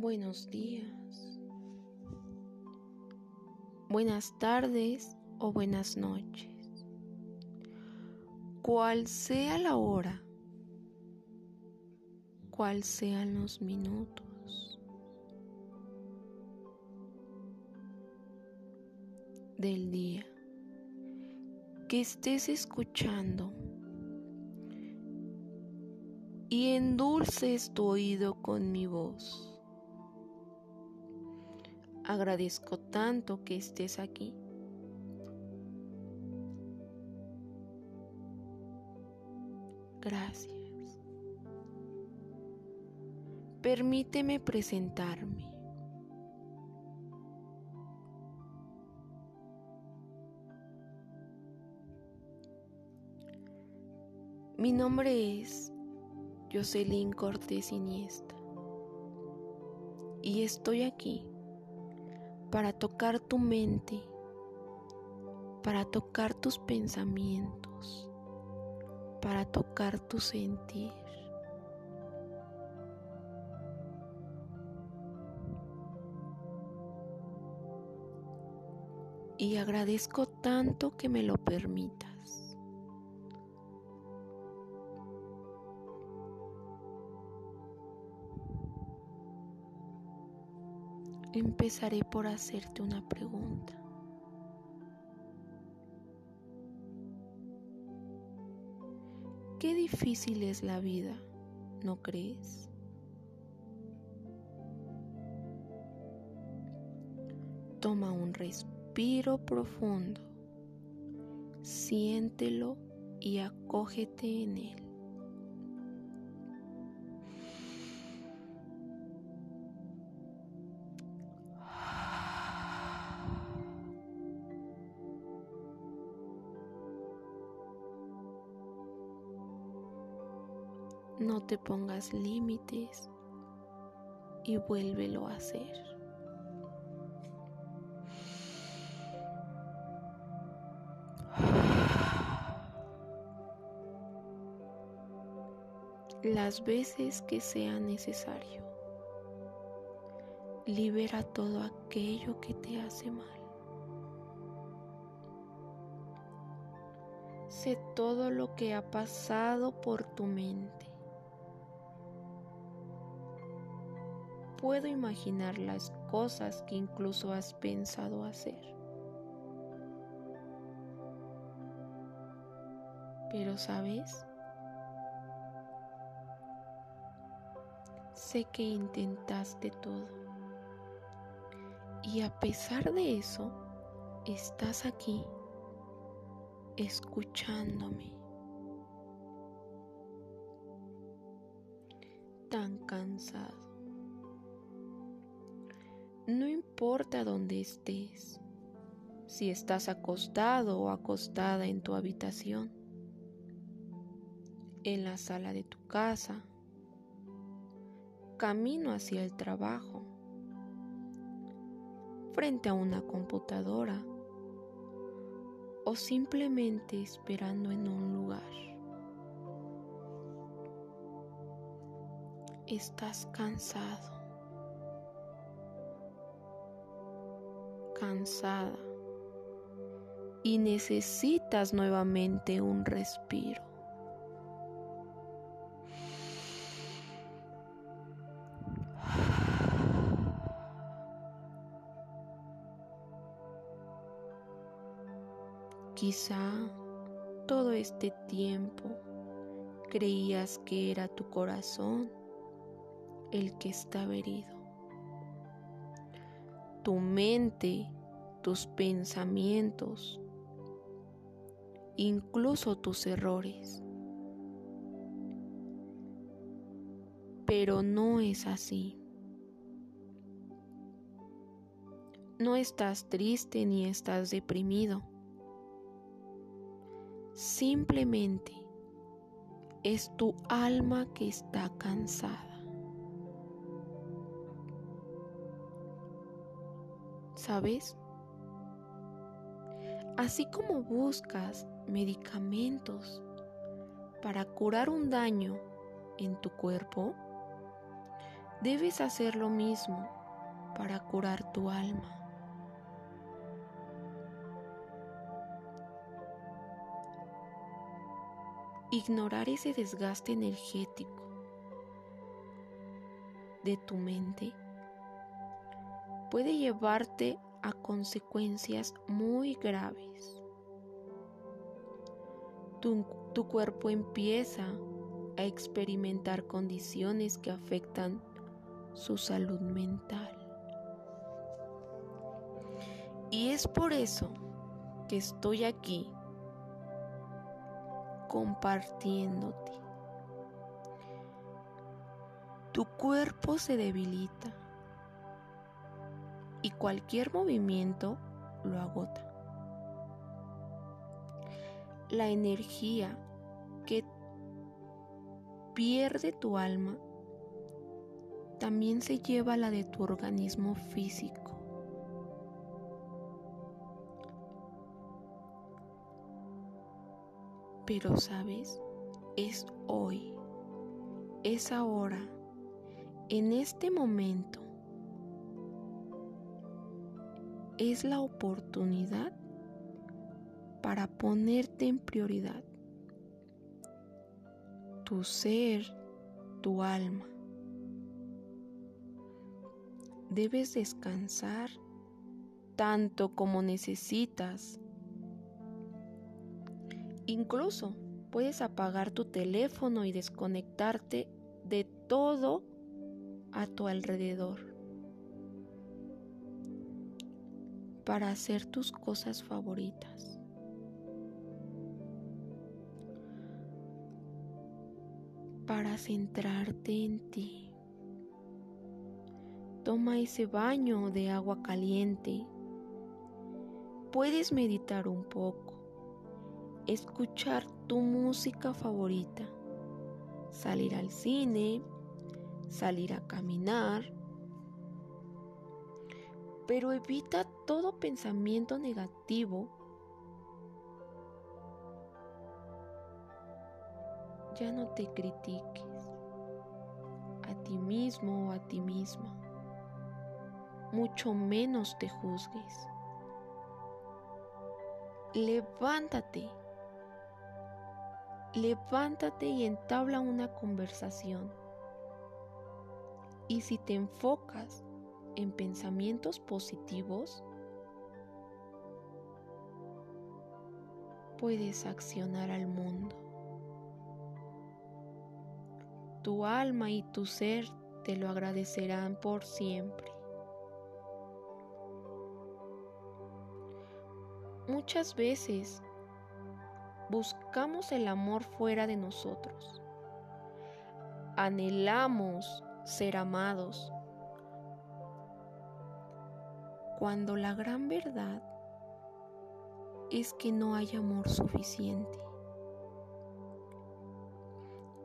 Buenos días, buenas tardes o buenas noches. Cual sea la hora, cual sean los minutos del día que estés escuchando y endulces tu oído con mi voz. Agradezco tanto que estés aquí. Gracias. Permíteme presentarme. Mi nombre es Jocelyn Cortés Iniesta y estoy aquí para tocar tu mente, para tocar tus pensamientos, para tocar tu sentir. Y agradezco tanto que me lo permitas. Empezaré por hacerte una pregunta. Qué difícil es la vida, ¿no crees? Toma un respiro profundo, siéntelo y acógete en él. No te pongas límites y vuélvelo a hacer. Las veces que sea necesario. Libera todo aquello que te hace mal. Sé todo lo que ha pasado por tu mente. Puedo imaginar las cosas que incluso has pensado hacer. Pero sabes, sé que intentaste todo. Y a pesar de eso, estás aquí escuchándome. Tan cansado no importa dónde estés, si estás acostado o acostada en tu habitación, en la sala de tu casa, camino hacia el trabajo, frente a una computadora o simplemente esperando en un lugar. Estás cansado cansada y necesitas nuevamente un respiro. Quizá todo este tiempo creías que era tu corazón el que estaba herido tu mente, tus pensamientos, incluso tus errores. Pero no es así. No estás triste ni estás deprimido. Simplemente es tu alma que está cansada. ¿Sabes? Así como buscas medicamentos para curar un daño en tu cuerpo, debes hacer lo mismo para curar tu alma. Ignorar ese desgaste energético de tu mente puede llevarte a consecuencias muy graves. Tu, cuerpo empieza a experimentar condiciones que afectan su salud mental. Y es por eso que estoy aquí compartiéndote. Tu cuerpo se debilita y cualquier movimiento lo agota. La energía que pierde tu alma también se lleva la de tu organismo físico. Pero sabes, es hoy, es ahora, en este momento, es la oportunidad para ponerte en prioridad. Tu ser, tu alma. Debes descansar tanto como necesitas Incluso puedes apagar tu teléfono y desconectarte de todo a tu alrededor para hacer tus cosas favoritas. Para centrarte en ti. Toma ese baño de agua caliente. Puedes meditar un poco escuchar tu música favorita, salir al cine, salir a caminar, pero evita todo pensamiento negativo. Ya no te critiques a ti mismo o a ti misma, mucho menos te juzgues. Levántate levántate y entabla una conversación. Y si te enfocas en pensamientos positivos, puedes accionar al mundo. Tu alma y tu ser te lo agradecerán por siempre. Muchas veces buscamos el amor fuera de nosotros. Anhelamos ser amados. Cuando la gran verdad es que no hay amor suficiente.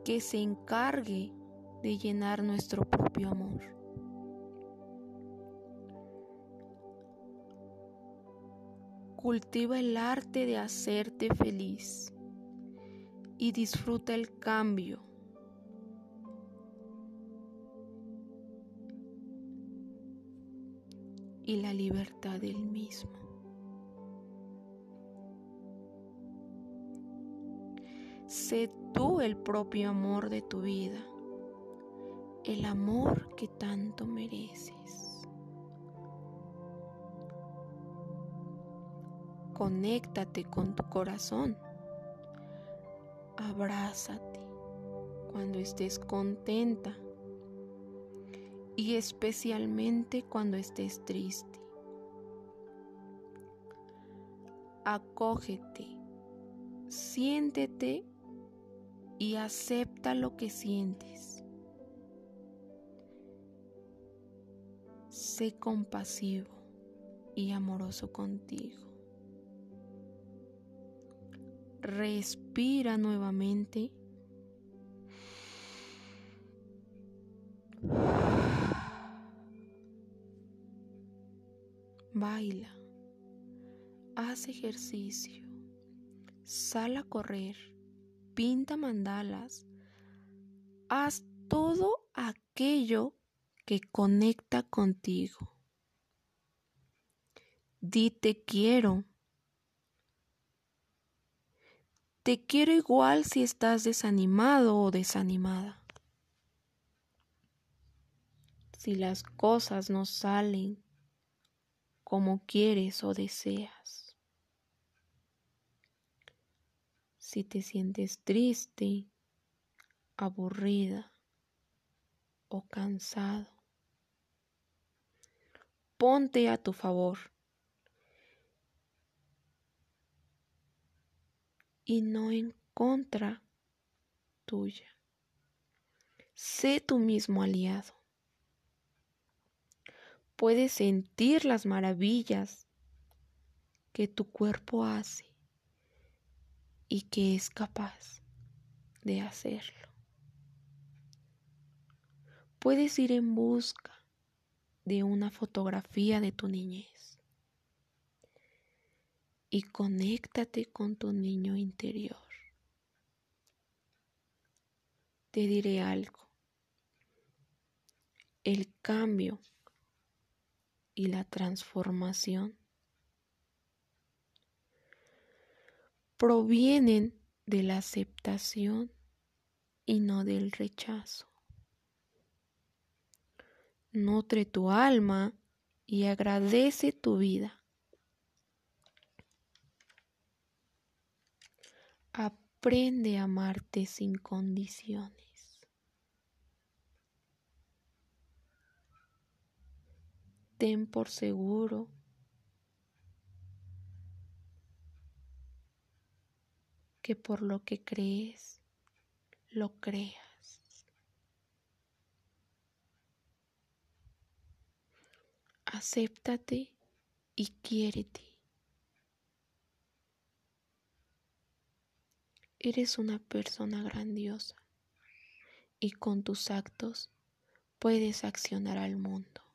Que se encargue de llenar nuestro propio amor. Cultiva el arte de hacerte feliz y disfruta el cambio. Y la libertad del mismo. Sé tú el propio amor de tu vida, el amor que tanto mereces. Conéctate con tu corazón. Abrázate cuando estés contenta y especialmente cuando estés triste. Acógete, siéntete y acepta lo que sientes. Sé compasivo y amoroso contigo. Respira nuevamente. Baila. Haz ejercicio. Sal a correr. Pinta mandalas. Haz todo aquello que conecta contigo. Di te quiero. Te quiero igual si estás desanimado o desanimada. Si las cosas no salen como quieres o deseas. Si te sientes triste, aburrida o cansado. Ponte a tu favor y no en contra tuya. Sé tu mismo aliado. Puedes sentir las maravillas que tu cuerpo hace y que es capaz de hacerlo. Puedes ir en busca de una fotografía de tu niñez y conéctate con tu niño interior. Te diré algo. El cambio y la transformación provienen de la aceptación y no del rechazo. Nutre tu alma y agradece tu vida. Aprende a amarte sin condiciones. Ten por seguro que por lo que crees, lo creas. Acéptate y quiérete. Eres una persona grandiosa y con tus actos puedes accionar al mundo.